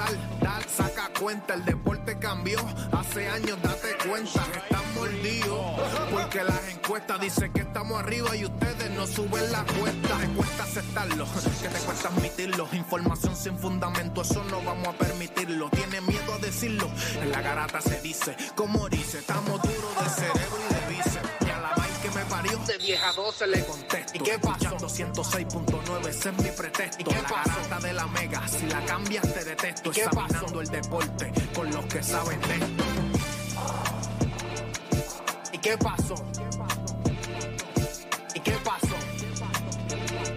tal, tal, saca cuenta, el deporte cambió. Hace años date cuenta, están mordidos. Porque las encuestas dicen que estamos arriba y ustedes no suben la cuesta. Te cuesta aceptarlo, que te cuesta admitirlo. Información sin fundamento, eso no vamos a permitirlo. Tiene miedo a decirlo, en la garata se dice, como dice, estamos duros de cerebro 10 a 12 le contesto. ¿Y qué pasó? 106.9, ese es mi pretexto. ¿Y qué pasó? La garata de la mega, si la cambias te detesto. ¿Y qué Examinando pasó? el deporte con los que saben de esto. ¿Y qué pasó? ¿Y qué pasó? ¿Y qué pasó?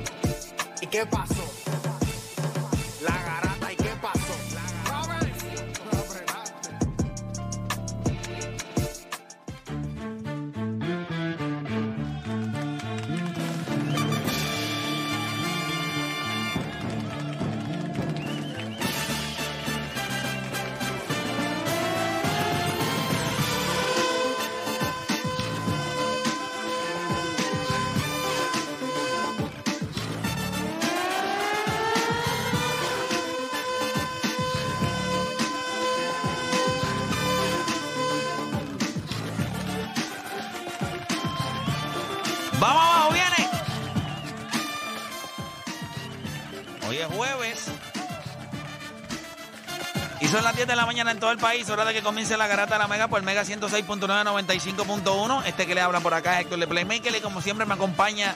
¿Y qué pasó? Las 10 de la mañana en todo el país. Hora de que comience la garata de la Mega por Mega 106.995.1. Este que le habla por acá es Héctor de Playmaker. Y como siempre me acompaña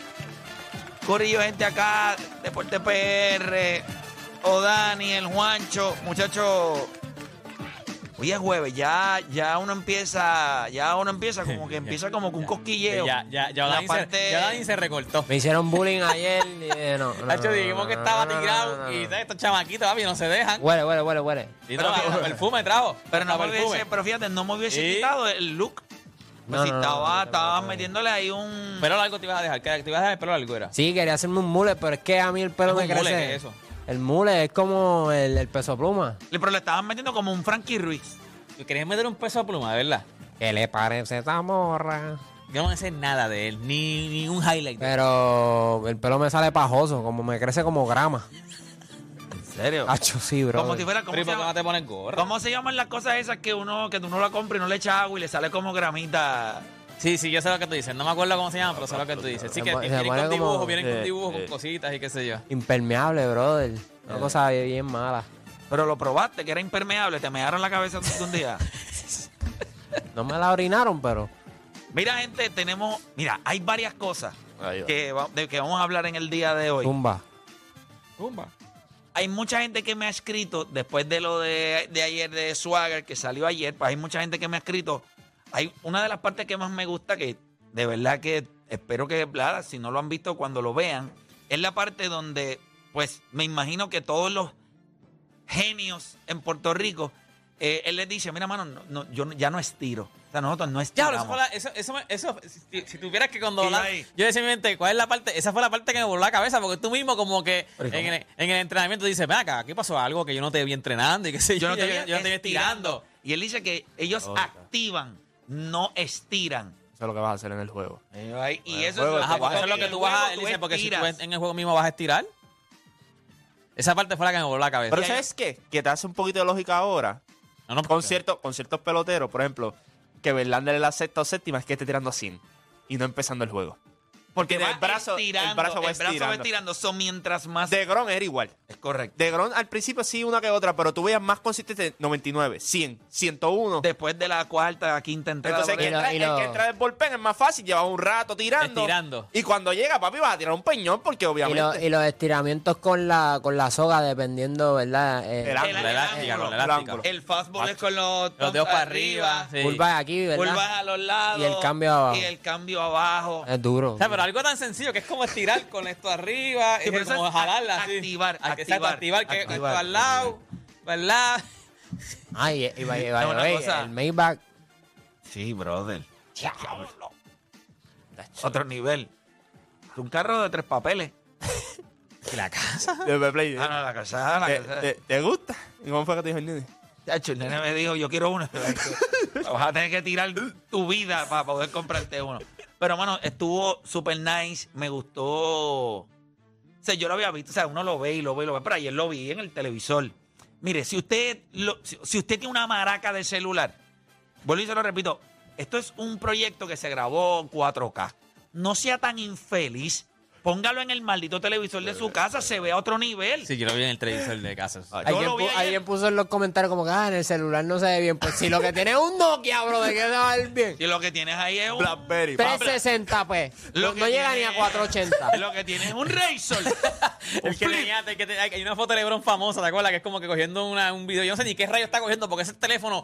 Corillo, gente acá, Deporte PR, o Dani, el Juancho. Muchachos, hoy es jueves. Ya, ya uno empieza, ya uno empieza como que empieza como con un cosquilleo. Ya, ya, ya, La Dani, parte- se, ya Dani se recortó. Me hicieron bullying ayer. y, eh, no, no, Hacho, no, dijimos no, que no, estaba no, no, tirado no, no, y no. ¿sabes? estos chamaquitos, papi, no se dejan. Huele, huele, huele, huele. Y no, hasta perfume trajo. Pero no hasta me perfume. hubiese, pero fíjate, no me hubiese ¿Y? quitado el look. Pues No, si no, no, estaba, no, no, estaba no. metiéndole ahí un. Pelo largo te ibas a dejar. ¿Qué te ibas a dejar el pelo largo era? Sí, quería hacerme un mule, pero es que a mí el pelo ¿Es me un mule? crece. ¿Qué es eso? El mule es como el, el peso pluma. Pero le estaban metiendo como un Frankie Ruiz. ¿Tú querías meter un peso pluma, de verdad? ¿Qué le parece esa morra? Yo no sé nada de él, ni, ni un highlight. de él. Pero el pelo me sale pajoso, como me crece como grama. ¿En serio? Hacho, sí, bro. Como si fuera. ¿cómo Pero ¿y se, por qué no llama? te pones gorra? ¿Cómo se llaman las cosas esas que uno, que uno la compra y no le echa agua y le sale como gramita? Sí, sí, yo sé lo que tú dices. No me acuerdo cómo se llama, pero sé lo que tú dices. Sí, que vienen con como- dibujos, vienen con eh, dibujos, eh. con cositas y qué sé yo. Impermeable, brother. Una Eh. cosa bien mala. Pero lo probaste, que era impermeable, te mearon la cabeza un día. No me la orinaron, pero. Mira, gente, tenemos. Mira, hay varias cosas que, va- de que vamos a hablar en el día de hoy. Tumba. Pumba. Hay mucha gente que me ha escrito, después de lo de, de ayer de Swagger, que salió ayer, pues hay mucha gente que me ha escrito. Hay una de las partes que más me gusta, que de verdad que espero que, ¿verdad? si no lo han visto cuando lo vean, es la parte donde, pues me imagino que todos los genios en Puerto Rico, eh, él les dice, mira, mano, no, no, yo ya no estiro. O sea, nosotros no Ya, estiramos. eso, fue la- eso, eso, me- eso si, si tuvieras que cuando hablar- yo decía mi mente, ¿cuál es la parte? Esa fue la parte que me voló la cabeza, porque tú mismo como que Pero, ¿y en el, en el entrenamiento dices, ven acá, ¿qué pasó? Algo que yo no te vi entrenando y qué sé yo, yo no te, yo, yo no te vi estirando. Y él dice que ellos activan, no estiran. Eso es lo que vas a hacer en el juego. Y eso juego es, Ajá, porque eso es lo que el tú vas a... juego Él dice, porque si tú en el juego mismo vas a estirar. Esa parte fue la que me voló la cabeza. Pero ¿sabes qué? Que te hace un poquito de lógica ahora. No, no, Con, porque- cierto, con ciertos peloteros, por ejemplo, que Verlander en la sexta o séptima es que esté tirando así y no empezando el juego. Porque el va brazo- el estirando, brazo va el brazo va estirando. estirando. So, mientras más... De Gron era igual. Es correcto. De Gron al principio sí una que otra, pero tú veías más consistente 99, 100, 101. Después de la cuarta, quinta entrada. Entonces, el que, entra, el entra del bullpen es más fácil, lleva un rato tirando. Estirando. Y cuando llega, papi, vas a tirar un peñón porque Y, obviamente... lo- y los estiramientos con la, con la soga, dependiendo, ¿verdad? Eh, El ángulo, el ángulo. El fastball es con los... Los dedos para arriba. sí. curvas aquí, ¿verdad? Curvas a los lados. Y el cambio abajo. Y el cambio abajo. Es duro. O sea, pero algo tan sencillo que es como estirar con esto arriba, Sí, y pero eso como es jalarla así. activar, exacto, activar, activar, que activar. esto al lado, ¿verdad? Ay, y, y, No, una cosa- el Maybach. Sí, brother. Otro nivel. Es un carro de tres papeles. ¿Y la casa? De Play, Ah, no, la casa, la ¿Te, casa. te- te gusta? ¿Y cómo fue que te dijo el nene? Chacho, el nene me dijo, yo quiero uno. Vas a tener que tirar tu vida para poder comprarte uno. Pero, mano, estuvo super nice. Me gustó. O sea, yo lo había visto. O sea, uno lo ve y lo ve y lo ve. Pero ayer lo vi en el televisor. Mire, si usted, lo- si, si usted tiene una maraca de celular, vuelvo y se lo repito, esto es un proyecto que se grabó en 4K. No sea tan infeliz. Póngalo en el maldito televisor de su casa, se ve a otro nivel. Sí, yo lo vi en el televisor de casa. Yo Alguien, lo vi pu- ayer. alguien puso en los comentarios como que ah, en el celular no se ve bien. Pues si lo que tiene es un Nokia, bro, ¿de qué se va a ver bien? Y lo que tienes ahí es un, Blackberry. papi. 360, pues. Lo No, que no llega tiene- ni a 480. lo que tienes es un Razor. un El que flip. tenía, el que te- hay una foto de Lebron famosa, ¿te acuerdas? Que es como que cogiendo una- un video. Yo no sé ni qué rayo está cogiendo porque ese teléfono.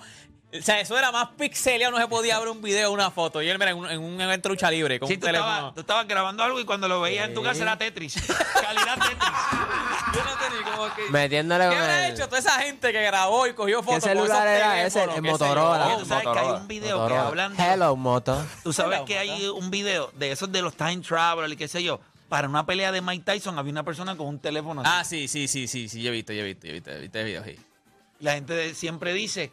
O sea, eso era más pixeleado, no se podía ver un video o una foto. Y él, mira, en un, en un evento de lucha libre con Sí, un tú teléfono. estabas, tú estabas grabando algo y cuando lo veías en tu casa era Tetris. Calidad Tetris. Yo no tenía como que. Metiéndole ¿Qué con habrá el- hecho toda esa gente que grabó y cogió fotos? con celular esos era ese? teléfonos, El qué sé yo? Motorola. Oye, tú sabes que hay Motorola. un video que Motorola. hablan de... Hello, moto. Tú sabes Hello, que hay un video de esos de los time travel y qué sé yo. Para una pelea de Mike Tyson había una persona con un teléfono así. Ah, sí, sí, sí, sí, sí, yo he visto, yo he visto, yo he visto, he visto el video, sí. La gente de- siempre dice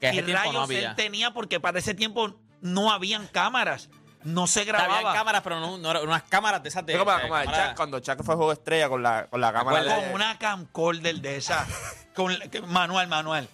Que ese tiempo no rayos él tenía porque para ese tiempo no habían cámaras. No se grababa. Había cámaras, pero no, no eran unas cámaras de esas de. Es como, eh, como el cámaras- Chuck, cuando Chuck fue juego estrella con la, con la cámara. de- con una camcorder de esa. con la- que- manual, manual.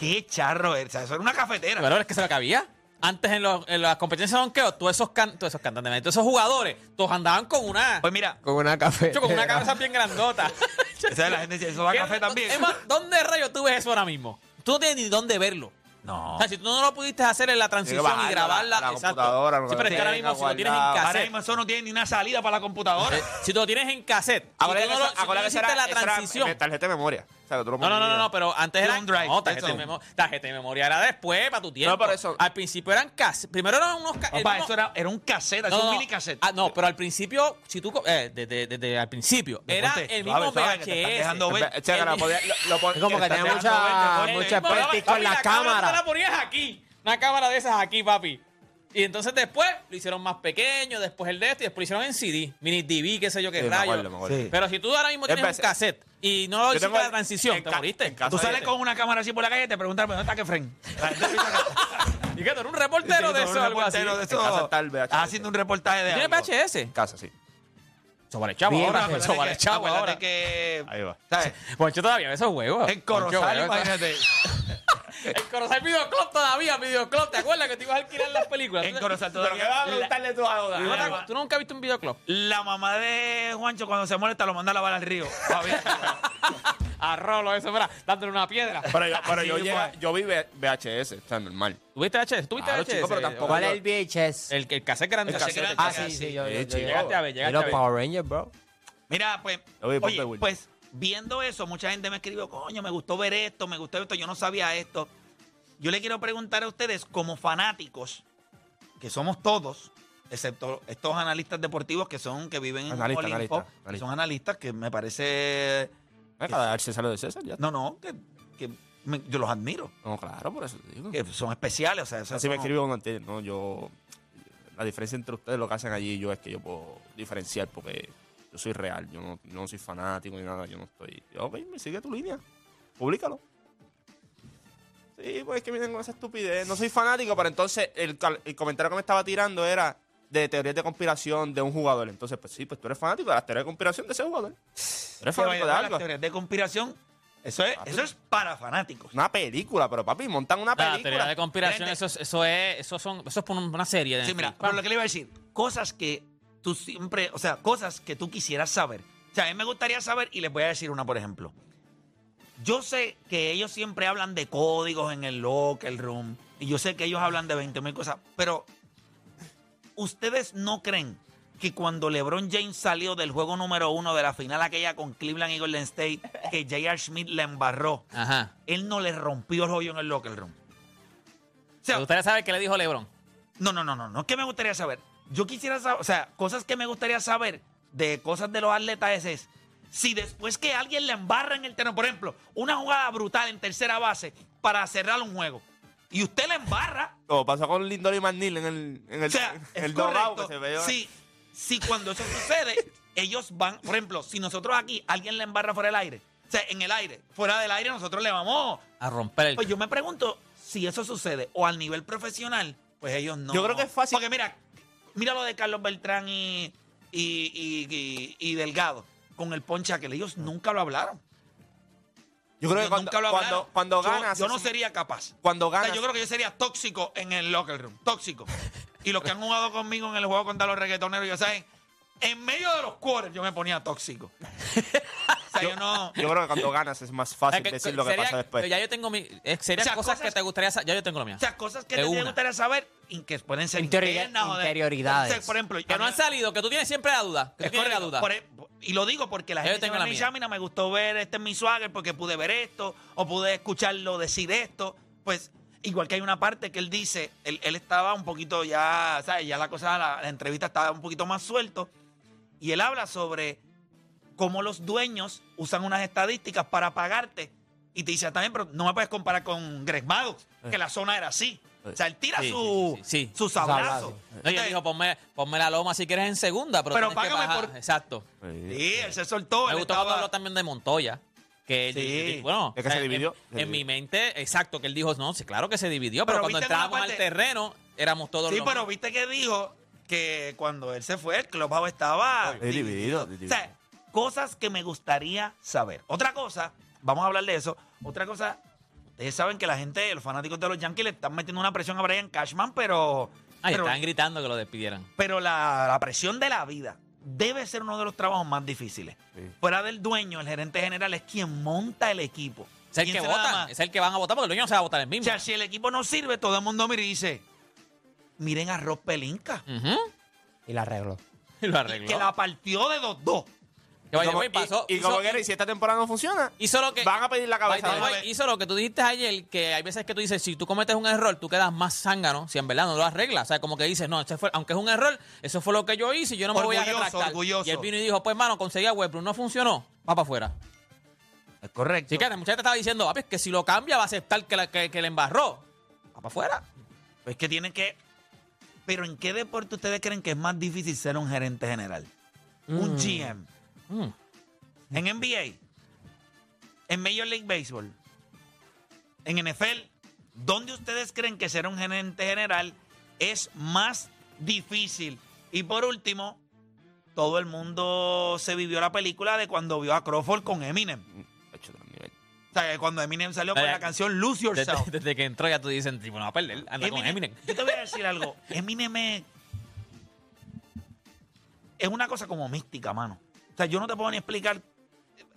Qué charro sea, eso era una cafetera. Pero es que se lo que había. Antes en, los- en las competencias de donkeo, todos esos, can- todos esos cantantes, todos esos jugadores, todos andaban con una. Pues mira, Con una café. con una cabeza bien grandota. o sea, la gente dice, eso va a ¿Qué- café también. Es más, ¿dónde rayos tú ves eso ahora mismo? Tú no tienes ni dónde verlo. No. O sea, si tú no lo pudiste hacer en la transición bajarla, y grabarla, la- la exacto. computadora, no sí, pero es que ahora mismo, si lo tienes en guardado. Ahora cassette, mismo eso no tiene ni una salida para la computadora. si tú lo tienes en cassette, Acuérdate y tú que no lo- si tú no que hiciste la era- esa era transición. tarjeta de memoria. O sea, No, no, no, no, no, pero antes era Un drive, no, tarjeta, de eso. memo- tarjeta de memoria era después para tu tiempo. por eso- Al principio eran cassette. Primero eran unos ca- el Papá, mismo- eso era, era un cassette, No, es no, un mini cassette. ah, no, pero al principio, si tú eh, desde, desde al principio, era Ponte, el mismo VHS. dejando ver. Che, que la podía- lo- lo pon- Es como que tenía mucha- ver, mucha papi, con la cámara. la ponías aquí. Una cámara de esas aquí, papi. Y entonces después lo hicieron más pequeño, después el de este, y después lo hicieron en CD, mini DV, qué sé yo qué Sí, me rayo. acuerdo, me acuerdo. Sí. Pero si tú ahora mismo tienes cassette y no hiciste tengo la transición, en te ca- moriste. en casa Tú sales de- con una cámara así por la calle y te preguntan, ¿dónde está Kefren? ¿Y qué? ¿Tú eres un reportero de eso un algo así? reportero de En casa eso. haciendo un reportaje de ¿Tienes algo. VHS? En casa, sí. Eso vale chavo Bien, ahora. vale que- chavo ahora. que, Ahí va. ¿sabes? Poncho todavía ve esos juegos. En Corozal, imagínate. En Corozal Videoclub todavía, Videoclub. ¿Te acuerdas que te ibas a alquilar las películas? En ¿Tú- Corozal Pero ¿qué todavía. vas a preguntarle tú a Oda? ¿Tú, tú nunca has visto un videoclub? la mamá de Juancho cuando se molesta lo manda a lavar al río. Todavía. A Rolo, eso, mira, dándole una piedra. Pero yo, pero yo, pues. yo vi VHS, sea, normal. ¿Tuviste VHS? ¿Tuviste Claro, VHS? chico, pero tampoco- ¿Cuál es el VHS? El, el cassette grande. El cassette grande. ah, sí, sí, yo, yo- yo-. Llegaste a ver, Y llegaste a los ver. Power Rangers, bro. Mira, pues, oye, Will. pues, viendo eso, mucha gente me escribió, coño, me gustó ver esto, me gustó esto, yo no sabía esto. Yo le quiero preguntar a ustedes, como fanáticos, que somos todos, excepto estos analistas deportivos que son, que viven en un Analista, Olimpo, analista, que analista. son analistas que me parece... Venga, a ver si sale de César ya. No, no, que, que me- yo los admiro, No, claro, por eso te digo. que son especiales, o sea, eso Así me no- escribió antes, no, yo... La diferencia entre ustedes, lo que hacen allí y yo, es que yo puedo diferenciar porque yo soy real, yo no, no soy fanático ni nada, yo no estoy... Yo, ok, me sigue tu línea, públicalo. Sí, pues es que miren con esa estupidez. No soy fanático, pero entonces el, cal- el comentario que me estaba tirando era de teorías de conspiración de un jugador. Entonces, pues sí, pues tú eres fanático de las teorías de conspiración de ese jugador. Tú eres que vaya fanático de a las algo. teorías de conspiración, eso es, Papi. eso es para fanáticos. Una película, pero papi, montan una La teoría película. de conspiración, eso es, eso es, eso son, eso es por una serie. de Sí, mira, pero lo que le iba a decir, cosas que tú siempre, o sea, cosas que tú quisieras saber. O sea, a mí me gustaría saber, y les voy a decir una, por ejemplo. Yo sé que ellos siempre hablan de códigos en el locker room, y yo sé que ellos hablan de 20 mil cosas, pero ¿ustedes no creen que cuando LeBron James salió del juego número uno de la final aquella con Cleveland y Golden State, que J.R. Smith le embarró, Ajá. él no le rompió el hoyo en el locker room? O sea, ¿Te gustaría saber qué le dijo LeBron? no, no, no, no, no es que me gustaría saber. Yo quisiera saber, o sea, cosas que me gustaría saber de cosas de los atletas es, es si después que alguien le embarra en el terreno, por ejemplo, una jugada brutal en tercera base para cerrar un juego, y usted le embarra, Como pasó con Lindor y McNeil en el, en el, o sea, en el dogado que correcto. se veía. Si, si cuando eso sucede, ellos van, por ejemplo, si nosotros aquí alguien le embarra fuera del aire, o sea, en el aire, fuera del aire, nosotros le vamos. A romper el... Pues yo me pregunto si eso sucede o al nivel profesional, pues ellos no. Yo creo que es fácil. Porque mira, mira lo de Carlos Beltrán y, y, y- y- y Delgado con el ponche aquel. Ellos nunca lo hablaron. Yo creo que cuando- nunca lo cuando- hablaron. cuando Yo- ganas, Yo, no sería capaz. Cuando O sea, ganas. yo creo que yo sería tóxico en el locker room. Tóxico. Y los que han jugado conmigo en el juego contra los reggaetoneros, ya saben, en medio de los quarters yo me ponía tóxico. O sea, yo no. Yo creo que cuando ganas es más fácil que- decir lo que sería- pasa después. Ya yo tengo mi. eh, Serían O sea, cosas, cosas- que te gustaría saber. Ya yo tengo lo mío. O sea, cosas que De te una. gustaría saber y que pueden ser internas de- interioridades. O sea, por ejemplo, que no han salido, que tú tienes siempre la duda. Que tú tienes la duda. Por y lo digo porque la yo gente tengo la me mía. dice, "Ah, mira, me gustó ver este en mi swagger porque pude ver esto o pude escucharlo decir esto. Pues igual que hay una parte que él dice, él, él estaba un poquito ya, ¿sabes? Ya la cosa, la, la entrevista estaba un poquito más suelto y él habla sobre cómo los dueños usan unas estadísticas para pagarte y te dice también, pero no me puedes comparar con Greg Maddox, que la zona era así. O sea, él tira Sí, su, sí, sí, su sablazo. No, dijo, ponme, ponme la loma si quieres en segunda, pero, Pero que págame bajar. por- Exacto. Sí, él se soltó. Me él gustó estaba- cuando habló también de Montoya. Que él- Sí. bueno, Es que se en- dividió. En, mi mente, exacto, que él dijo, no, sí, claro que se dividió, Pero pero, cuando entrábamos al terreno, éramos todos Sí, los pero viste que dijo que cuando él se fue, el clubhouse estaba Es dividido, es O sea, cosas que me gustaría saber. Otra cosa, vamos a hablar de eso. Otra cosa, ustedes saben que la gente, los fanáticos de los Yankees le están metiendo una presión a Brian Cashman, pero, Ay, pero, estaban gritando que lo despidieran. pero la, la presión de la vida debe ser uno de los trabajos más difíciles. Sí. Fuera del dueño, el gerente general es quien monta el equipo. Es el que vota, es el que van a votar, porque el dueño no se va a votar el O mismo. sea, si el equipo no sirve, todo el mundo mira y dice, miren a Rob Pelinka. Y la arregló. Y lo arregló. que la partió de 2-2. Que, the Como- way, pasó- y, y hizo- como que si esta temporada no funciona, hizo lo que van a pedir la cabeza. way, hizo lo que tú dijiste ayer, que hay veces que tú dices, si tú cometes un error, tú quedas más zángano si en verdad no lo arreglas. O sea, como que dices, no, ese fue, aunque es un error, eso fue lo que yo hice y yo no me voy a retractar. orgulloso. Y él vino y dijo, pues, mano, conseguí a Westbrook, no funcionó, va para afuera. Es correcto. Sí, que mucha gente estaba diciendo, papi, es que si lo cambia va a aceptar que, la- que, que le embarró. Va para afuera. Pues que tienen que. Pero ¿en qué deporte ustedes creen que es más difícil ser un gerente general? Un GM. Mm. En NBA. En Major League Baseball. En NFL. ¿Dónde ustedes creen que ser un gerente general es más difícil? Y por último, todo el mundo se vivió la película de cuando vio a Crawford con Eminem. Otro nivel. O sea, cuando Eminem salió con Eh, la canción Lose Yourself. Desde, desde que entró ya tú dices, tipo, no va a perder, anda con Eminem. Yo te voy a decir algo. Eminem es, es una cosa como mística, mano. O sea, yo no te puedo ni explicar. Tú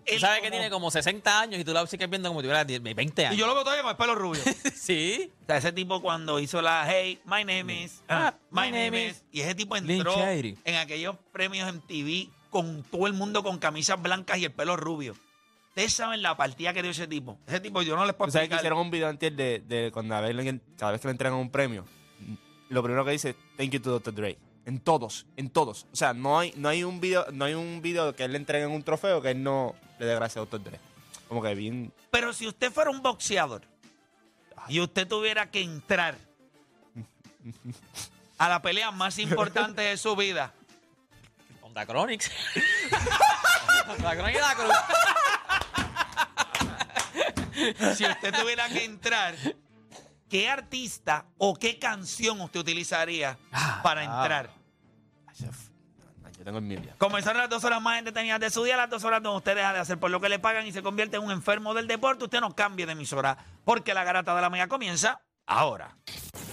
Él sabes que como- tiene como 60 años y tú lo sigues viendo como si tuviera 10, 20 Y años. yo lo veo todavía con el pelo rubio. o sí. sea, ese tipo cuando hizo la Hey, my name is. ah, Ah, my name is. Y ese tipo entró en aquellos premios en TV con todo el mundo con camisas blancas y el pelo rubio. Ustedes saben la partida que dio ese tipo. Ese tipo yo no les puedo Tú sabes que explicar. hicieron un video antes de, de cuando a ver, cada vez que le entregan un premio, lo primero que dice, thank you to Dr. Dre. En todos, en todos. O sea, no hay, no hay un video, no hay un video que él le entreguen un trofeo que él no le dé gracias a Dr. Dre. Como que bien. Pero si usted fuera un boxeador y usted tuviera que entrar a la pelea más importante de su vida, Con Da Chronics. Da Chronics y Da Cruz. si usted tuviera que entrar, ¿qué artista o qué canción usted utilizaría para entrar? Yo tengo ya. Comenzaron las dos horas más entretenidas de su día, las dos horas donde usted deja de hacer por lo que le pagan y se convierte en un enfermo del deporte. Usted no cambie de emisora porque la garata de la mega comienza ahora.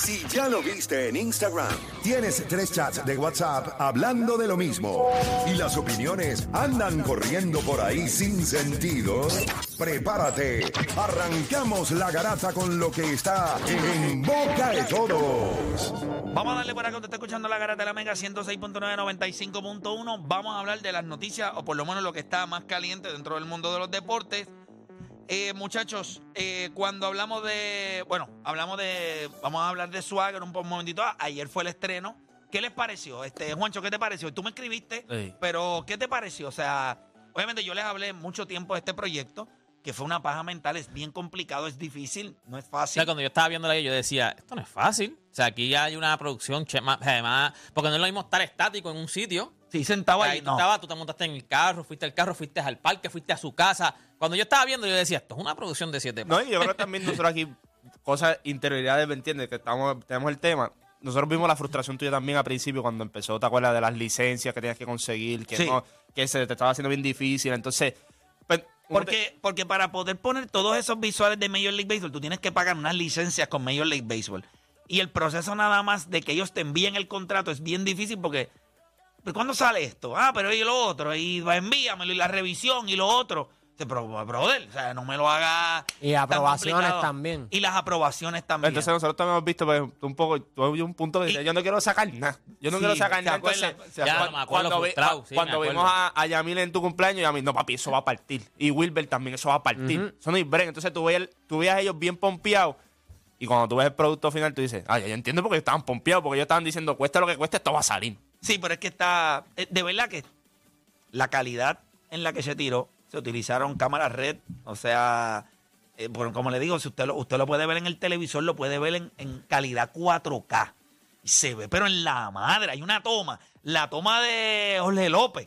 Si ya lo viste en Instagram, tienes tres chats de WhatsApp hablando de lo mismo y las opiniones andan corriendo por ahí sin sentido, prepárate. Arrancamos la garata con lo que está en boca de todos. Vamos a darle por acá, usted está escuchando la garata de la Mega 106.995.1. Vamos a hablar de las noticias, o por lo menos lo que está más caliente dentro del mundo de los deportes. Eh, muchachos, eh, cuando hablamos de. Bueno, hablamos de. Vamos a hablar de Swagger un, un momentito. Ah, ayer fue el estreno. ¿Qué les pareció? Este, Juancho, ¿qué te pareció? Tú me escribiste, Sí. pero ¿qué te pareció? O sea, obviamente yo les hablé mucho tiempo de este proyecto, que fue una paja mental, es bien complicado, es difícil, no es O fácil. sea, cuando yo estaba viendo la yo decía, esto no es fácil. O sea, aquí hay una producción che- más, eh, porque no es lo mismo estar estático en un sitio Sí, sentado Ahí ahí. tú, No. estabas, tú te montaste en el carro, fuiste al carro, fuiste al parque, fuiste a su casa. Cuando yo estaba viendo, yo decía, esto es una producción de siete No, y yo creo que también nosotros aquí, cosas, interioridades, ¿me entiendes? Que estamos, tenemos el tema. Nosotros vimos la frustración tuya también al principio cuando empezó, ¿te acuerdas de las licencias que tenías que conseguir? Que, Sí. no, que se te estaba haciendo bien difícil. Entonces, pues, Porque, porque para poder poner todos esos visuales de Major League Baseball, tú tienes que pagar unas licencias con Major League Baseball. Y el proceso nada más de que ellos te envíen el contrato es bien difícil porque, ¿pero ¿cuándo sale esto? Ah, pero y lo otro, y va, envíamelo, y la revisión, y lo otro. Dice, Pero, brother, o sea, no me lo haga. Y tan aprobaciones complicado. también. Y las aprobaciones también. Entonces nosotros también hemos visto pues, un poco, tuve un punto dice, Y- yo no quiero sacar nada. Yo no Sí, quiero sacar ¿se nada. Entonces, Ya, cuando, me acuerdo cuando, vi- frustrado, sí, cuando me vimos a, a Yamil en tu cumpleaños, Yamil, no papi, eso va a partir. Y Wilber también, eso va a partir. Eso no hay break. Entonces tú veías, tú veías a ellos bien pompeados. Y cuando tú ves el producto final, tú dices, ay, yo entiendo porque estaban pompeados, porque ellos estaban diciendo, cuesta lo que cueste, esto va a salir. Sí, pero es que está. eh, De verdad que la calidad en la que se tiró, se utilizaron cámaras red. O sea, eh, bueno, como le digo, si usted lo, usted lo puede ver en el televisor, lo puede ver en, en calidad 4K. Y se ve, pero en la madre, hay una toma. La toma de Jorge López.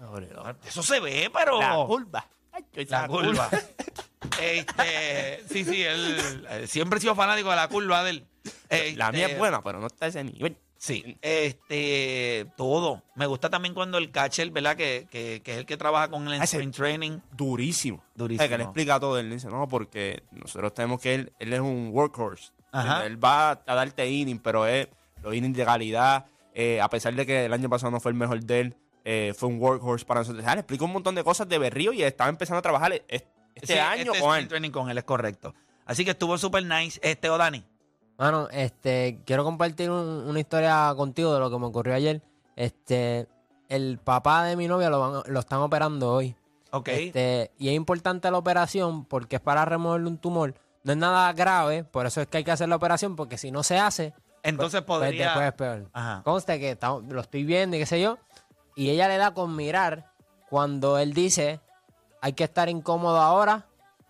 Eso se ve, pero. La curva. Ay. La curva. este, sí, sí, él eh, siempre he sido fanático de la curva de él. La mía Este, es buena, pero no está a ese nivel. Sí, este, todo. Me gusta también cuando el catcher, ¿verdad? Que, que, que es el que trabaja con el Ah, ese- sprint training. Durísimo. Durísimo. Sea, que le explica todo. Él dice, no, porque nosotros tenemos que él, él es un workhorse. Ajá. Él va a darte inning, pero es los innings de calidad. eh, a pesar de que el año pasado no fue el mejor de él, eh, fue un workhorse para nosotros. Ah, le explica un montón de cosas de Berrío y estaba empezando a trabajar este, este Sí, año este con él. training con él, es correcto. Así que estuvo súper nice. Este, Odani. Mano, este, quiero compartir un- una historia contigo de lo que me ocurrió ayer. Este, el papá de mi novia lo, van- lo están operando hoy. Ok. Este, y es importante la operación porque es para removerle un tumor. No es nada grave, por eso es que hay que hacer la operación, porque si no se hace, Entonces pues podría. después es peor. Ajá. Conste que lo estoy viendo y qué sé yo. Y ella le da con mirar cuando él dice hay que estar incómodo ahora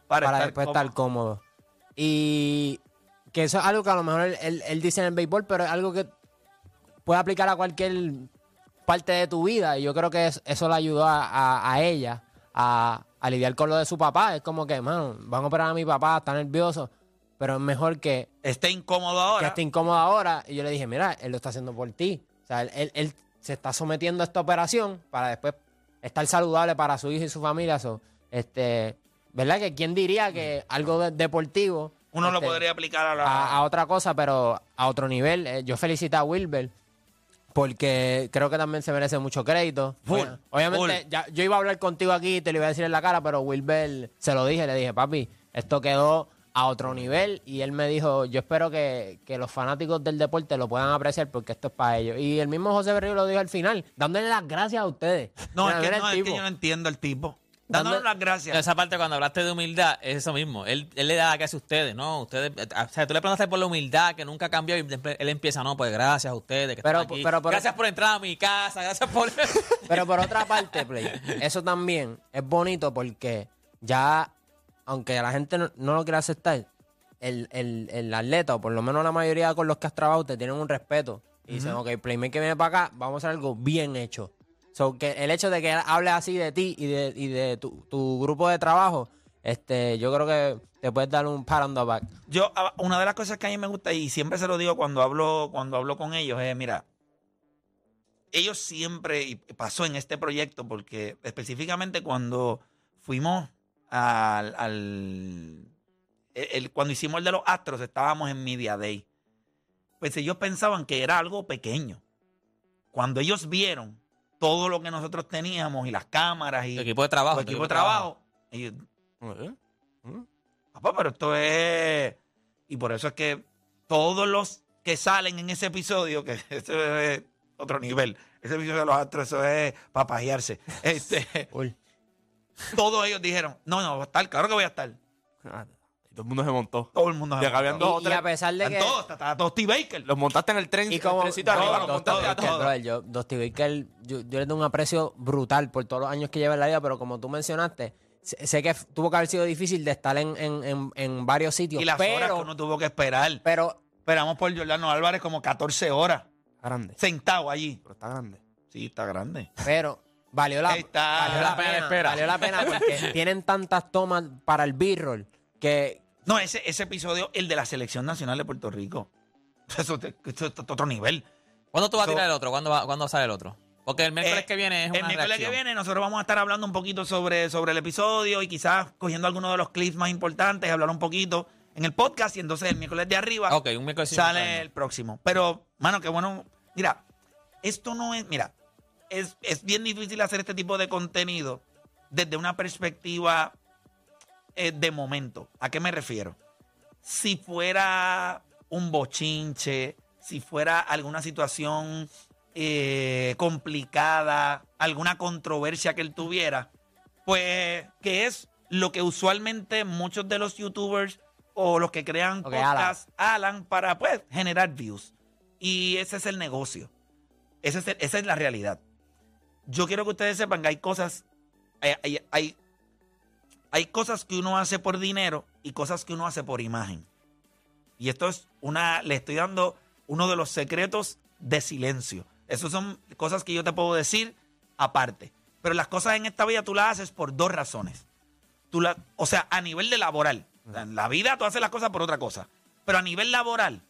para, estar después cómodo. estar cómodo. Y que eso es algo que a lo mejor él, él- él dice en el béisbol, pero es algo que puede aplicar a cualquier parte de tu vida. Y yo creo que es- eso le ayudó a, a- a ella a, a lidiar con lo de su papá. Es como que, mano, van a operar a mi papá, está nervioso, pero es mejor que, Esté incómodo que ahora. esté incómodo ahora. Y yo le dije, mira, él lo está haciendo por ti. O sea, él, él- él se está sometiendo a esta operación para después estar saludable para su hijo y su familia. So, este, ¿Verdad? Que quién diría que algo de- deportivo Uno lo este, podría aplicar a la. a, a otra cosa, pero a otro nivel. Eh, yo felicito a Wilber porque creo que también se merece mucho crédito. Full, Obvia- Obviamente, ya- yo iba a hablar contigo aquí y te lo iba a decir en la cara, pero Wilber se lo dije, le dije, papi, esto quedó a otro nivel y él me dijo, yo espero que, que los fanáticos del deporte lo puedan apreciar porque esto es para ellos. Y el mismo José Berrío lo dijo al final, dándole las gracias a ustedes. no, es que, no, es que yo no entiendo el tipo. Dándole Dando- las gracias. Esa parte cuando hablaste de humildad es eso mismo. Él, él le da gracias a ustedes, ¿no? Ustedes, eh, o sea, tú le preguntaste por la humildad que nunca cambió y él empieza, no, pues gracias a ustedes que Pero- están aquí. pero- gracias por entrar a mi casa, gracias por... Pero por otra parte, Play, eso también es bonito porque ya, aunque la gente no, no lo quiera aceptar, el, el, el atleta, o por lo menos la mayoría con los que has trabajado, te tienen un respeto. Y dicen, ok, Playmaker viene para acá, vamos a hacer algo bien hecho. So, que el hecho de que hable así de ti y de, y de tu, tu grupo de trabajo, este, yo creo que te puedes dar un pat on the back. Yo, a- una de las cosas que a mí me gusta, y siempre se lo digo cuando hablo, cuando hablo con ellos, es, mira, ellos siempre, y pasó en este proyecto, porque específicamente cuando fuimos al, al- el- cuando hicimos el de los astros, estábamos en Media Day. Pues ellos pensaban que era algo pequeño. Cuando ellos vieron todo lo que nosotros teníamos y las cámaras y Tu equipo de trabajo. el tu equipo de trabajo, ¿Eh? ¿Eh? Papá, pero esto es. Y por eso es que todos los que salen en ese episodio, que eso es otro nivel, ese episodio de los astros, eso es papajearse. Este, Uy. todos ellos dijeron: No, no, voy a estar, claro que voy a estar. Y todo el mundo se montó. Todo el mundo habían montó. dos o Y, y a pesar de que... todos, está, está Tosti Baker. Los montaste en el tren, Y como no, arriba. los todo. Brother, yo, Dusty Baker, yo, yo le doy un aprecio brutal por todos los años que lleva en la vida, pero como tú mencionaste, sé, que tuvo que haber sido difícil de estar en, en, en, en varios sitios. Y las horas pero, que uno tuvo que esperar. pero Esperamos por Jordano Álvarez como 14 horas Grande. sentado allí. Pero está grande. Sí, está grande. Pero Valió la, Ahí está. valió la pena, espera. valió la pena porque tienen tantas tomas para el B-roll que No, ese, ese episodio, el de la Selección Nacional de Puerto Rico. Eso, es otro nivel. ¿Cuándo tú vas a tirar el otro? ¿Cuándo, va, ¿Cuándo sale el otro? Porque el miércoles Eh, que viene es una El miércoles reacción. que viene nosotros vamos a estar hablando un poquito sobre, sobre el episodio y quizás cogiendo algunos de los clips más importantes, hablar un poquito en el podcast y entonces el miércoles de arriba Ok, un miércoles sale el próximo. Pero, mano, qué bueno. Mira, esto no es, mira, es, es bien difícil hacer este tipo de contenido desde una perspectiva eh, de momento. ¿A qué me refiero? Si fuera un bochinche, si fuera alguna situación eh, complicada, alguna controversia que él tuviera, pues que es lo que usualmente muchos de los youtubers o los que crean Ok, podcasts hagan para pues generar views. Y ese es el negocio. Ese es el- esa es la realidad. Yo quiero que ustedes sepan que hay cosas, hay, hay- hay- hay cosas que uno hace por dinero y cosas que uno hace por imagen. Y esto es una, le estoy dando uno de los secretos de silencio. Esas son cosas que yo te puedo decir aparte. Pero las cosas en esta vida tú las haces por dos razones. Tú la, o sea, a nivel de laboral. O sea, En la vida tú haces las cosas por otra cosa. Pero a nivel laboral,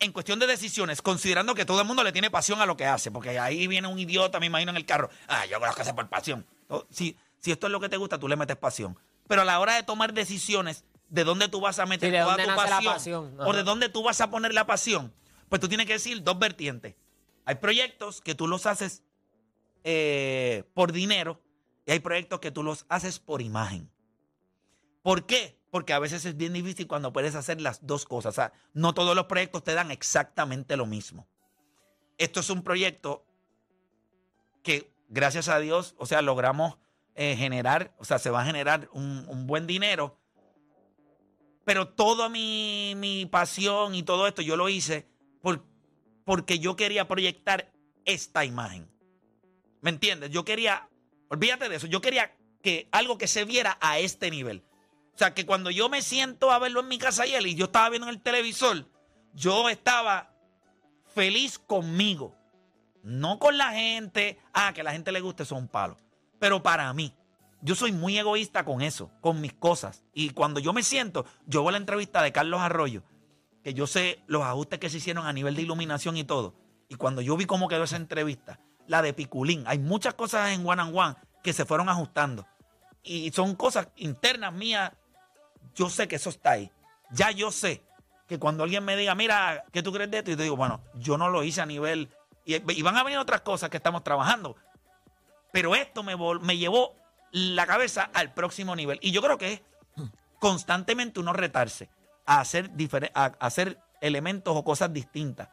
en cuestión de decisiones, considerando que todo el mundo le tiene pasión a lo que hace, porque ahí viene un idiota, me imagino, en el carro. Ah, yo hago las cosas por pasión. O- Si, esto es lo que te gusta, tú le metes pasión. Pero a la hora de tomar decisiones de dónde tú vas a meter Sí, toda tu pasión, pasión. o de dónde tú vas a poner la pasión, pues tú tienes que decir dos vertientes. Hay proyectos que tú los haces eh, por dinero y hay proyectos que tú los haces por imagen. ¿Por qué? Porque a veces es bien difícil cuando puedes hacer las dos cosas. O sea, no todos los proyectos te dan exactamente lo mismo. Esto es un proyecto que, gracias a Dios, o sea, logramos eh, generar, o sea, se va a generar un, un buen dinero. Pero toda mi, mi pasión y todo esto yo lo hice por, porque yo quería proyectar esta imagen. ¿Me entiendes? Yo quería, olvídate de eso, yo quería que algo que se viera a este nivel. O sea, que cuando yo me siento a verlo en mi casa él y yo estaba viendo en el televisor, yo estaba feliz conmigo. No con la gente. Ah, que la gente le guste, eso es un palo. Pero para mí, yo soy muy egoísta con eso, con mis cosas. Y cuando yo me siento, yo voy a la entrevista de Carlos Arroyo, que yo sé los ajustes que se hicieron a nivel de iluminación y todo. Y cuando yo vi cómo quedó esa entrevista, la de Piculín, hay muchas cosas en One and One que se fueron ajustando. Y son cosas internas mías. Yo sé que eso está ahí. Ya yo sé que cuando alguien me diga, mira, ¿qué tú crees de esto? Y te digo, bueno, yo no lo hice a nivel. Y, y van a venir otras cosas que estamos trabajando. Pero esto me, me llevó la cabeza al próximo nivel. Y yo creo que es constantemente uno retarse a hacer, a, hacer elementos o cosas distintas.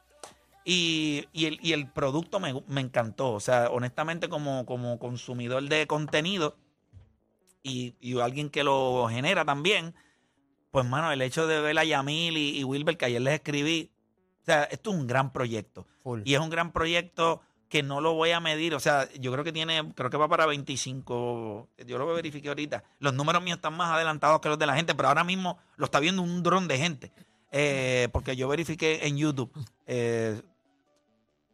Y, y el, y el producto me, me encantó. O sea, honestamente, como, como consumidor de contenido y, y alguien que lo genera también, pues, mano, el hecho de ver a Yamil y, y Wilber, que ayer les escribí, o sea, esto es un gran proyecto. Full. Y es un gran proyecto que no lo voy a medir. O sea, yo creo que tiene, creo que va para 25. Yo lo verifiqué ahorita. Los números míos están más adelantados que los de la gente, pero ahora mismo lo está viendo un dron de gente. Eh, porque yo verifiqué en YouTube. Eh,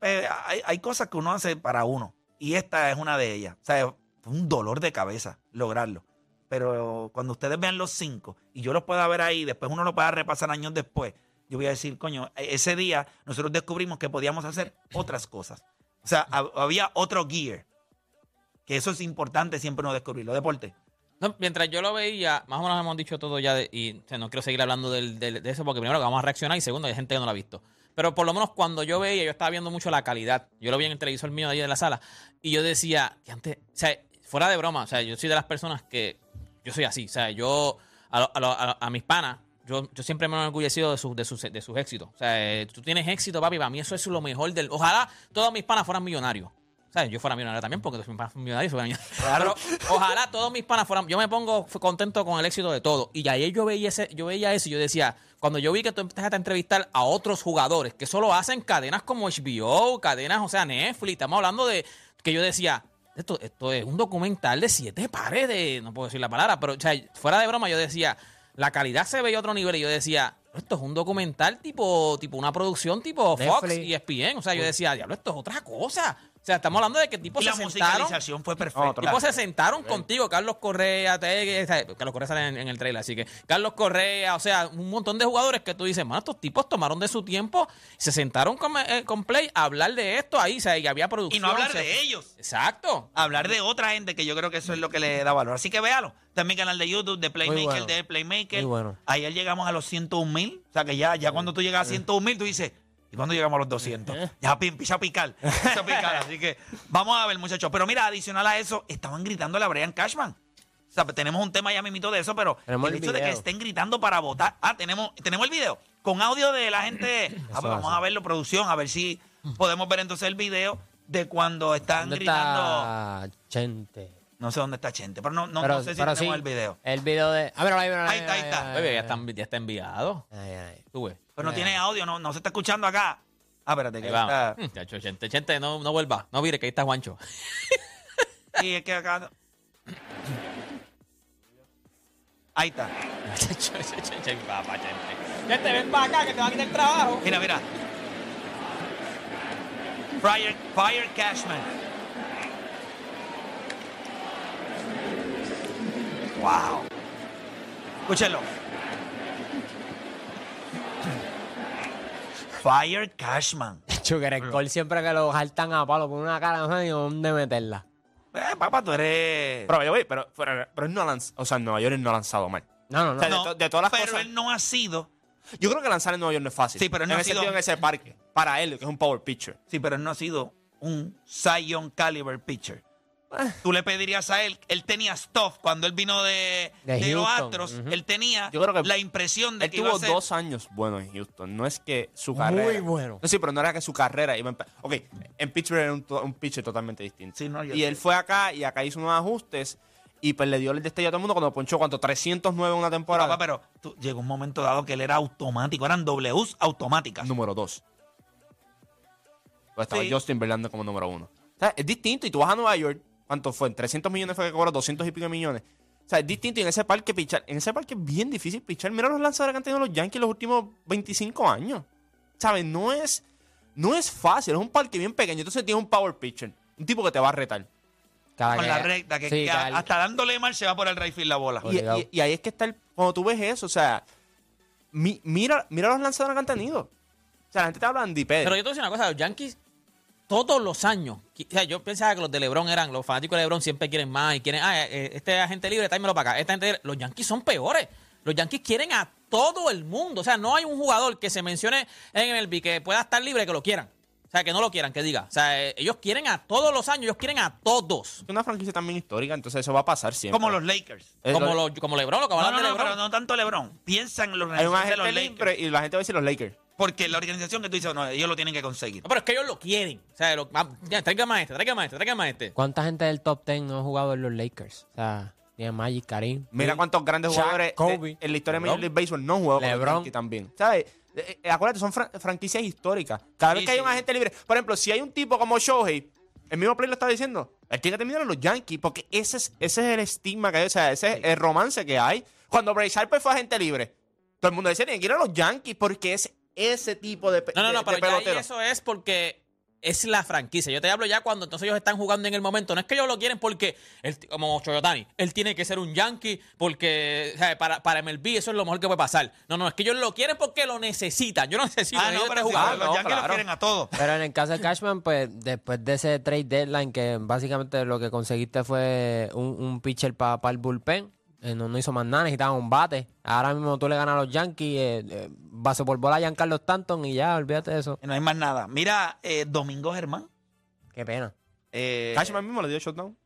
eh, hay, hay cosas que uno hace para uno. Y esta es una de ellas. O sea, fue un dolor de cabeza lograrlo. Pero cuando ustedes vean los cinco y yo los pueda ver ahí, después uno lo pueda repasar años después, yo voy a decir, coño, e- ese día nosotros descubrimos que podíamos hacer otras cosas. O sea, hab- había otro gear. Que eso es importante siempre no descubrirlo. Deporte. Mientras yo lo veía, más o menos hemos dicho todo ya de- y no quiero seguir hablando del- de eso porque primero que vamos a reaccionar y segundo hay gente que no lo ha visto. Pero por lo menos cuando yo veía, yo estaba viendo mucho la calidad. Yo lo vi en el televisor mío de ahí de la sala y yo decía que antes, o sea, fuera de broma, o sea, yo soy de las personas que yo soy así, o sea, yo a, lo- a lo- a a mis panas, yo, yo siempre me he enorgullecido de, sus de, sus, de sus éxitos. O sea, eh, tú tienes éxito, papi, para mí eso es lo mejor del... Ojalá todos mis panas fueran millonarios. O sea, yo fuera millonario también, porque todos mis panas millonarios. fueran. Pero ojalá todos mis panas fueran... Yo me pongo contento con el éxito de todo. Y ayer yo veía, ese, yo veía eso y yo decía, cuando yo vi que tú empezaste a entrevistar a otros jugadores que solo hacen cadenas como HBO, cadenas, o sea, Netflix, estamos hablando de... Que yo decía, esto, esto es un documental de siete pares de... No puedo decir la palabra, pero o sea, fuera de broma yo decía, la calidad se veía a otro nivel y yo decía, esto es un documental tipo, tipo una producción tipo Fox y ESPN. O sea, yo decía, diablo, esto es otra cosa. O sea, estamos hablando de que tipos Y la se sentaron. musicalización fue No, perfecta. otro- Tipos se sentaron contigo, Carlos Correa, te- Carlos Correa sale en, en el trailer, así que Carlos Correa, o sea, un montón de jugadores que tú dices, mano, estos tipos tomaron de su tiempo, se sentaron con, eh, con Play a hablar de esto ahí, o sea, y había y producción. no hablar de ellos. Exacto. Hablar de otra gente que yo creo que eso es lo que le da valor. Así que véalo. Mi canal de YouTube de Playmaker, bueno. de Playmaker. Muy bueno. Ayer llegamos a los 101 mil. O sea que ya, ya cuando tú llegas a 101 mil, tú dices, ¿y cuándo llegamos a los 200? Ya pi- empieza a picar. Empieza a picar. Así que vamos a ver, muchachos. Pero mira, adicional a eso, estaban gritando a Brian Cashman. O sea, tenemos un tema ya mimito de eso, pero Tenemos el el hecho de que estén gritando para votar. Ah, tenemos, tenemos el video con audio de la gente. Ah, pues vamos a verlo, producción, a ver si podemos ver entonces el video de cuando están ¿Dónde gritando. está Chente? No sé dónde está Chente, pero no, no, Pero- no sé si pero tenemos sí, el video. El video de. A ver, ahí, Ahí está, ahí está. Oye, ya está, ya está enviado. Ay, ay. Tú ves. Pero no tiene audio, no, no se está escuchando acá. Ah, espérate, que Ahí está. vamos. Mm, chacho, Chente, Chente, no, no vuelva. No mire que ahí está Juancho. Y es que acá. Ahí está. Chacho, papá, Chente. Chente, ven para acá que te va a quitar el trabajo. Mira, mira. Fire, Fire Cashman. Wow. Escúchenlo. Fire Cashman. Chucker, Cole siempre que lo jaltan a palo, pone una cara, no sé ni dónde meterla. Eh, papá, tú eres. Pero, oye, pero, pero, pero él no ha lanzado, o sea, en Nueva York él no ha lanzado mal. No, no, no. O sea, de No, to- de todas las pero cosas- él no ha sido. Yo creo que lanzar en Nueva York no es fácil. Sí, pero él no en ha ese sido- sentido, en ese parque. Para él, que es un power pitcher. Sí, pero él no ha sido un Zion caliber pitcher. Tú le pedirías a él, él tenía stuff cuando él vino de, De de los Houston, Astros, ujú. él tenía Yo creo que la impresión de Él que iba tuvo a ser dos años buenos en Houston. No es que su Muy carrera. bueno. No, sí, pero no era que su carrera iba a empe- Ok, en Pittsburgh era un, to- un pitcher totalmente distinto. Sí, no, yo y sé. él fue acá y acá hizo unos ajustes y pues le dio el destello a todo el mundo cuando ponchó cuánto 309 en una temporada. Papá, pero tú- llegó un momento dado que él era automático, eran Ws automáticas. número dos. Pues estaba Sí. Justin Verlander como número uno. O sea, es distinto. Y tú vas a Nueva York, ¿cuánto fue? En 300 millones fue que cobró, 200 y pico de millones. O sea, es distinto y en ese parque pichar. En ese parque es bien difícil pichar. Mira los lanzadores que han tenido los Yankees los últimos 25 años. ¿Sabes? No es, no es fácil. Es un parque bien pequeño. Entonces tienes un power pitcher. Un tipo que te va a retar. Cada con que- la recta, que, sí, que cada- hasta dándole mal se va por el right field la bola. Y, Obligado. y- y ahí es que está el. Cuando tú ves eso, o sea. mi- mira, mira los lanzadores que han tenido. O sea, la gente te habla de Andy Pettit. Pero yo te voy a decir una cosa, los Yankees todos los años, o sea, yo pensaba que los de LeBron eran, los fanáticos de LeBron siempre quieren más y quieren, ah, este agente libre, tráemelo para acá. Esta gente, los Yankees son peores. Los Yankees quieren a todo el mundo. O sea, no hay un jugador que se mencione en MLB que pueda estar libre que lo quieran. O sea, que no lo quieran, que diga. O sea, eh, ellos quieren a todos los años, ellos quieren a todos. Es una franquicia también histórica, entonces eso va a pasar siempre. Como los Lakers. Es Como, lo- los- como LeBron, lo que No, van a no, hablar no, de pero LeBron. no tanto LeBron. Piensan en la Hay un organización de los agente Lakers. libre y la gente va a decir los Lakers. Porque la organización que tú dices, no, ellos lo tienen que conseguir. No, pero es que ellos lo quieren. O sea, lo, ah, ya, tráigame a este, tráigame a este, tráigame a este. ¿Cuánta gente del top 10 no ha jugado en los Lakers? O sea, tiene Magic, Karim. Mira cuántos grandes Shaq, jugadores Kobe. de- en la historia de Major. League Baseball no han jugado con los LeBron. Yankees también. ¿Sabes? Eh, eh, acuérdate, son fran- franquicias históricas. Cada vez Sí, que hay sí. un agente libre, por ejemplo, si hay un tipo como Shohei, el mismo play lo está diciendo, él tiene que terminar en los Yankees, porque ese es, ese es el estigma que hay, o sea, ese es el romance que hay. Cuando Bryce Harper fue agente libre, todo el mundo decía, tiene que ir a los Yankees, porque es ese tipo de, No, no, de- no, de pero ya ahí eso es porque es la franquicia. Yo te hablo ya cuando entonces ellos están jugando en el momento. No es que ellos lo quieren porque, él, como Choyotani, él tiene que ser un yankee porque, o sea, para, para MLB eso es lo mejor que puede pasar. No, no, es que ellos lo quieren porque lo necesitan. Yo no necesito. Ah, no, pero sí, jugador. los no, Yankees claro. quieren a todos. Pero en el caso de Cashman, pues después de ese trade deadline, que básicamente lo que conseguiste fue un, un pitcher para el bullpen, eh, no, no hizo más nada, necesitaba un bate. Ahora mismo tú le ganas a los Yankees, eh, eh, base por bola a Giancarlo Stanton y ya, olvídate de eso. No hay más nada. Mira, eh, Domingo Germán. Qué pena. eh, Cashman mismo le dio shutdown.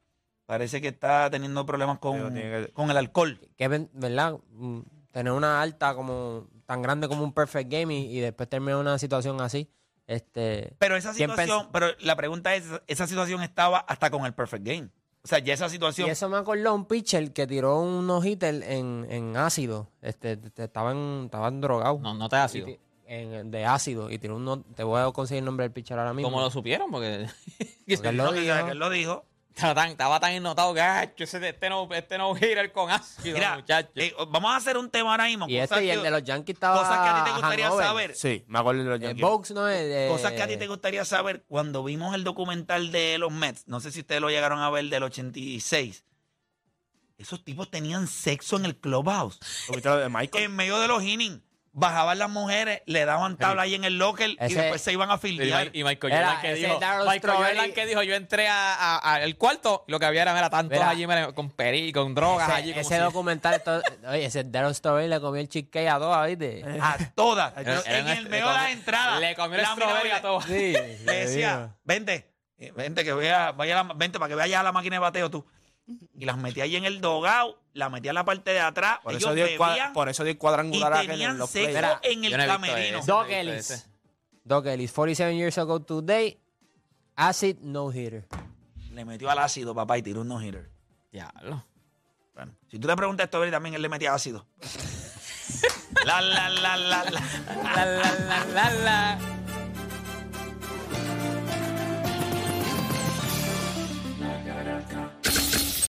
parece que está teniendo problemas con, que- con el alcohol. Qué ven- ¿verdad? Mm, Tener una alta como tan grande como un perfect game y, y después terminar una situación así. Este, Pero esa ¿Quién situación, pero la pregunta es, esa situación estaba hasta con el perfect game. O sea, ya esa Y situación. eso me acordó un pitcher que tiró unos hitters en, en ácido. Este, te- te- estaban, estaban drogados. No, no te ha sido. Y ti- en- de ácido. Y tiró uno. Te voy a conseguir el nombre del pitcher ahora mismo. ¿Cómo lo supieron? Porque. Porque él lo No, que- dijo. que él lo dijo. Estaba tan, estaba tan ah, ese- este no, este no hitter con ácido, Mira, muchacho. eh, vamos a hacer un tema ahora mismo. Y cosas este y el que- de los Yankees estaba Cosas que a ti te gustaría hangover. saber. Sí, me acuerdo de los Eh, Yankees. Bogues, ¿no es? Eh, Cosas que a ti te gustaría saber cuando vimos el documental de los Mets. No sé si ustedes lo llegaron a ver del 86. Esos tipos tenían sexo en el clubhouse. ¿Lo viste lo de Michael? En medio de los innings. Bajaban las mujeres, le daban tabla ahí en el locker y Ese- después se iban a Y, filiar. y Michael Era Jordan que ese dijo, Darryl Michael Jordan que dijo, yo entré a- a- a- al cuarto y lo que había era, mira, tantos Mira. allí mira, con peri, con drogas ese, allí. como ese si- documental, esto- oye, ese Daryl Strawberry le comió el cheesecake a dos, ¿viste? A todas. Era- era en el le medio de comió- las entradas. Le comió el la strawberry a todos. Sí, Le decía, vente, eh, vente que vea, vaya a la- vente para que vayas a la máquina de bateo tú. Y las metía ahí en el dogao, la metía en la parte de atrás, Por ellos eso, dio bebían por eso dio el y cuadrangular aquel en tenían los sexo playoffs. en el Yo no he visto camerino. ese. Doc no he visto Ellis. Doc Ellis, 47 years ago today, acid no hitter. Le metió al ácido, papá, y tiró un no-hitter. Diablo. Bueno, si tú le preguntas a Strawberry, también él le metía ácido. la, la, la, la, la. La, la, la, la, la.